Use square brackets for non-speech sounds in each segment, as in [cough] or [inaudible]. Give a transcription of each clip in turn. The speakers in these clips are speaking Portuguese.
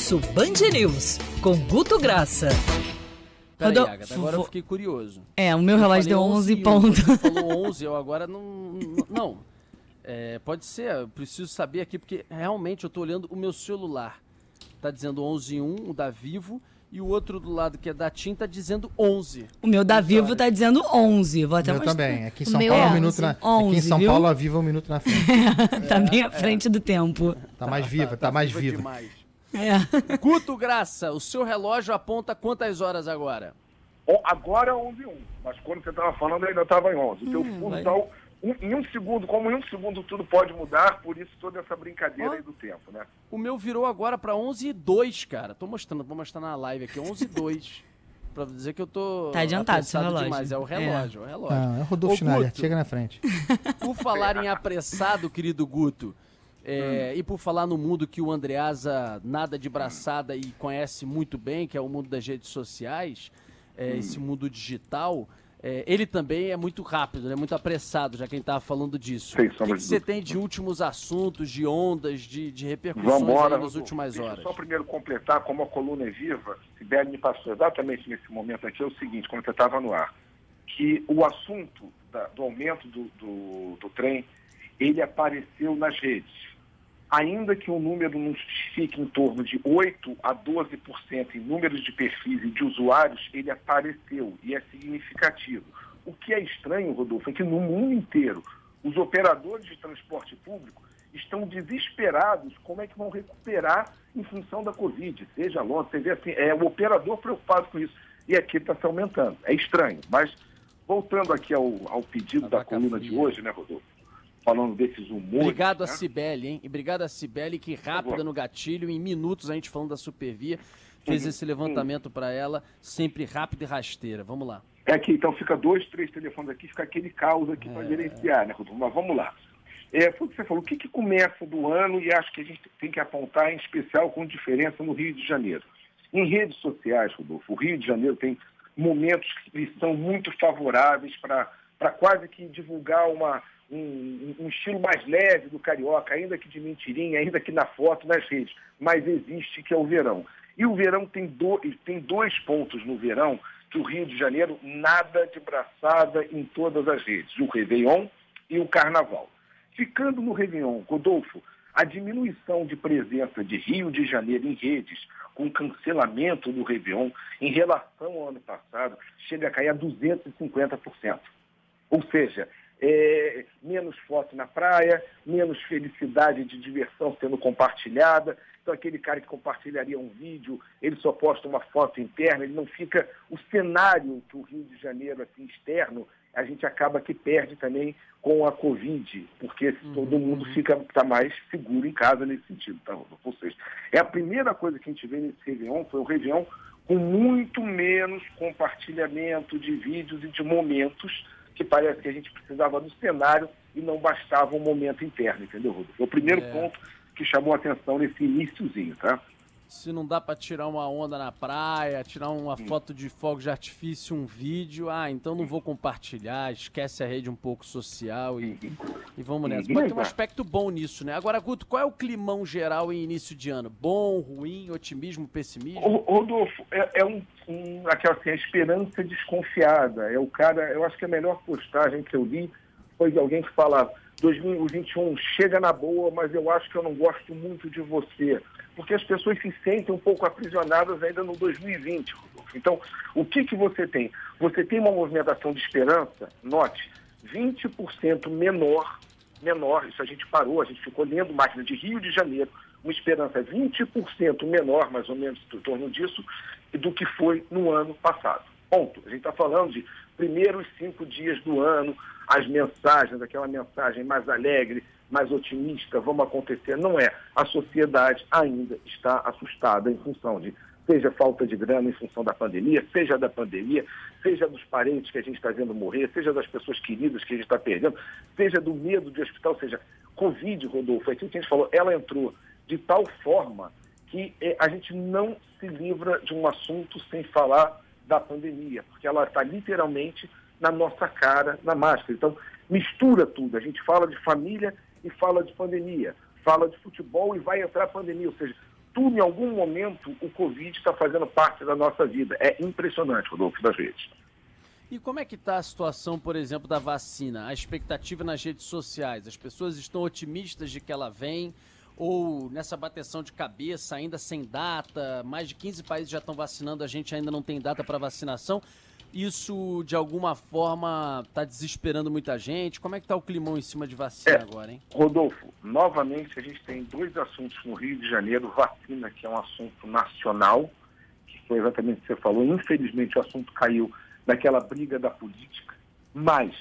Almoço Band News, com Guto Graça. Peraí, Rodol- Agatha, agora eu fiquei curioso. É, o meu relógio Eu deu falei 11 e um, pontos. Você falou [laughs] 11, eu agora não... não- É, pode ser, eu preciso saber aqui, porque realmente eu tô olhando o meu celular. Tá dizendo 11 e 1, o da Vivo, e o outro do lado que é da TIM tá dizendo 11. O meu da Vivo tá dizendo 11. Vou até Eu mostrar. também. Aqui em O São Paulo, é um minuto na. 11, aqui em São viu? Paulo, a Viva um minuto na frente. [laughs] tá bem à frente do tempo. Tá mais viva, [laughs] tá mais viva. demais. É. [laughs] Guto Graça, o seu relógio aponta quantas horas agora? Agora é 11 e 1, mas quando você estava falando ainda estava em 11. O teu Hum, um- em um segundo, como em um segundo tudo pode mudar, por isso toda essa brincadeira Ó. aí do tempo, né? O meu virou agora pra 11 e 2, cara. Tô mostrando, vou mostrar na live aqui, 11 e 2. [laughs] Pra dizer que eu tô Tá adiantado seu relógio. demais. É o relógio, é, o relógio. Não, é o Rodolfo Schneider. Chega na frente. Por falar em apressado, querido Guto, é, e por falar no mundo que o Andreasa nada de braçada e conhece muito bem, que é o mundo das redes sociais, é, esse mundo digital, é, ele também é muito rápido, né, muito apressado, já quem estava falando disso. Sem o que, que você tem de últimos assuntos, de ondas, de, de repercussões Vambora. nas últimas horas? só primeiro completar, como a coluna é viva, Sibeli me passou exatamente nesse momento aqui, é o seguinte, quando você estava no ar, que o assunto da- do aumento do, do, do trem, ele apareceu nas redes. Ainda que o número não fique em torno de 8 a 12% em números de perfis e de usuários, ele apareceu e é significativo. O que é estranho, Rodolfo, é que no mundo inteiro os operadores de transporte público estão desesperados como é que vão recuperar em função da Covid, seja longe, você vê assim, é o operador preocupado com isso. E aqui está se aumentando. É estranho. Mas voltando aqui ao, ao pedido A da coluna de fria. hoje, né, Rodolfo? Falando desses humores. Obrigado a né? Cibele, hein? E obrigado a Cibele, que rápida no gatilho, em minutos a gente falando da Supervia, fez esse levantamento pra ela, sempre rápida e rasteira. Vamos lá. É que então fica dois, três telefones aqui, fica aquele caos aqui É. para gerenciar, né, Rodolfo? Mas vamos lá. É, foi o que você falou, o que, que começa do ano e acho que a gente tem que apontar em especial com diferença no Rio de Janeiro. Em redes sociais, Rodolfo, o Rio de Janeiro tem momentos que são muito favoráveis para quase que divulgar uma, um, um estilo mais leve do carioca, ainda que de mentirinha, ainda que na foto, nas redes. Mas existe que é o verão. E o verão tem, do, tem dois pontos no verão que o Rio de Janeiro nada de braçada em todas as redes, o Réveillon e o Carnaval. Ficando no Réveillon, Rodolfo, a diminuição de presença de Rio de Janeiro em redes, com cancelamento do Réveillon, em relação ao ano passado, chega a cair a 250%. Ou seja, é, menos foto na praia, menos felicidade de diversão sendo compartilhada. Então, aquele cara que compartilharia um vídeo, ele só posta uma foto interna, ele não fica. O cenário que o Rio de Janeiro, assim, externo, a gente acaba que perde também com a Covid, porque todo mundo fica tá mais seguro em casa nesse sentido, tá, Rodolfo? Ou seja, é a primeira coisa que a gente vê nesse Réveillon, foi o Réveillon com muito menos compartilhamento de vídeos e de momentos que parece que a gente precisava do cenário e não bastava um momento interno, entendeu, Rodolfo? Foi o primeiro É. ponto que chamou a atenção nesse iníciozinho, tá? Se não dá pra tirar uma onda na praia, tirar uma foto de fogo de artifício, um vídeo, ah, então não vou compartilhar, esquece a rede um pouco social e, e vamos nessa. Pode ter um aspecto bom nisso, né? Agora, Guto, qual é o climão geral em início de ano? Bom, ruim, otimismo, pessimismo? Rodolfo, é, é um, um- aquela assim, a esperança desconfiada. É o cara, eu acho que a melhor postagem que eu li foi de alguém que falava 2021 chega na boa, mas eu acho que eu não gosto muito de você. Porque as pessoas se sentem um pouco aprisionadas ainda no 2020, Rodolfo. Então, o que, que você tem? Você tem uma movimentação de esperança, note, 20% menor, menor, isso a gente parou, a gente ficou lendo máquina de Rio de Janeiro, uma esperança 20% menor, mais ou menos, em torno disso, do que foi no ano passado. Ponto. A gente está falando de primeiros cinco dias do ano, as mensagens, aquela mensagem mais alegre, mais otimista, vamos acontecer. Não é. A sociedade ainda está assustada em função de, seja falta de grana em função da pandemia, seja da pandemia, seja dos parentes que a gente está vendo morrer, seja das pessoas queridas que a gente está perdendo, seja do medo de hospital, seja Covid, Rodolfo, é aquilo que a gente falou, ela entrou de tal forma que eh, a gente não se livra de um assunto sem falar da pandemia, porque ela está literalmente na nossa cara, na máscara. Então, mistura tudo. A gente fala de família e fala de pandemia, fala de futebol e vai entrar a pandemia. Ou seja, tudo, em algum momento, o Covid está fazendo parte da nossa vida. É impressionante, Rodolfo, das redes. E como é que está a situação, por exemplo, da vacina? A expectativa nas redes sociais? As pessoas estão otimistas de que ela vem? Ou nessa bateção de cabeça, ainda sem data? Mais de 15 países já estão vacinando, a gente ainda não tem data para vacinação. Isso, de alguma forma, está desesperando muita gente? Como é que está o climão em cima de vacina é, agora, hein? Rodolfo, novamente a gente tem dois assuntos no Rio de Janeiro. Vacina, que é um assunto nacional, que foi exatamente o que você falou. Infelizmente o assunto caiu naquela briga da política. Mas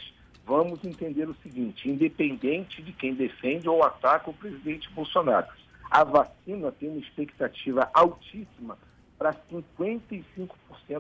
vamos entender o seguinte, independente de quem defende ou ataca o presidente Bolsonaro, a vacina tem uma expectativa altíssima para 55%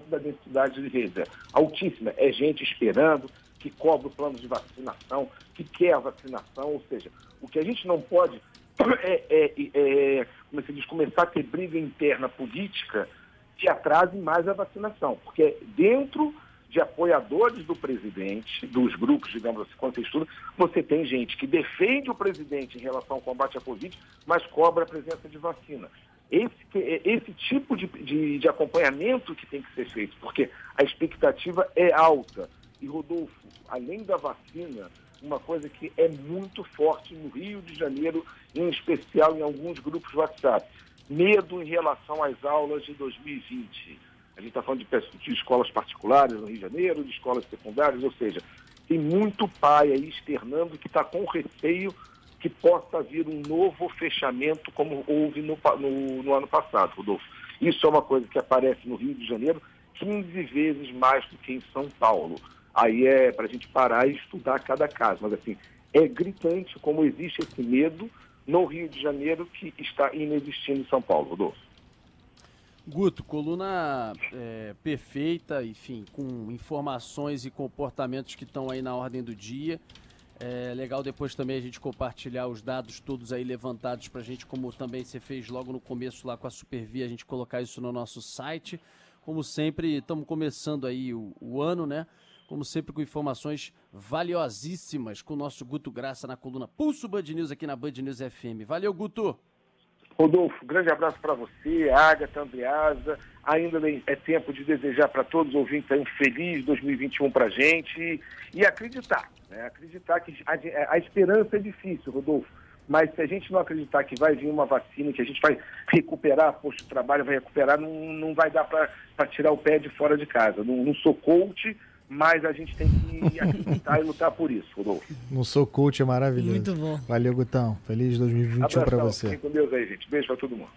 da densidade de rede. Altíssima. É gente esperando, que cobra o plano de vacinação, que quer a vacinação. Ou seja, o que a gente não pode [clears throat] é, é, é como se diz, começar a ter briga interna política que atrase mais a vacinação. Porque dentro de apoiadores do presidente, dos grupos, digamos assim, quando você estuda, você tem gente que defende o presidente em relação ao combate à Covid, mas cobra a presença de vacina. Esse, esse tipo de, de, de acompanhamento que tem que ser feito, porque a expectativa é alta. E, Rodolfo, além da vacina, uma coisa que é muito forte no Rio de Janeiro, em especial em alguns grupos WhatsApp, medo em relação às aulas de 2020. A gente está falando de, de, escolas particulares no Rio de Janeiro, de escolas secundárias, ou seja, tem muito pai aí externando que está com receio que possa vir um novo fechamento como houve no, no, no ano passado, Rodolfo. Isso é uma coisa que aparece no Rio de Janeiro 15 vezes mais do que em São Paulo. Aí é para a gente parar e estudar cada caso. Mas assim, é gritante como existe esse medo no Rio de Janeiro que está inexistindo em São Paulo, Rodolfo. Guto, coluna é, perfeita, enfim, com informações e comportamentos que estão aí na ordem do dia. É legal depois também a gente compartilhar os dados todos aí levantados para a gente, como também você fez logo no começo lá com a Supervia, a gente colocar isso no nosso site. Como sempre, estamos começando aí o, o, ano, né? Como sempre, com informações valiosíssimas com o nosso Guto Graça na coluna Pulso Band News aqui na Band News FM. Valeu, Guto! Rodolfo, grande abraço para você, Agatha, Andreasa. Ainda é tempo de desejar para todos os ouvintes um feliz 2021 para a gente e, acreditar. Né? Acreditar que a, a, esperança é difícil, Rodolfo. Mas se a gente não acreditar que vai vir uma vacina, que a gente vai recuperar posto de trabalho, vai recuperar, não, não vai dar para tirar o pé de fora de casa. Não, não sou coach, mas a gente tem que [laughs] acreditar e lutar por isso, Rodolfo. Não sou coach, é maravilhoso. Muito bom. Valeu, Gutão. Feliz 2021 para você. Fique com Deus aí, gente. Beijo para todo mundo.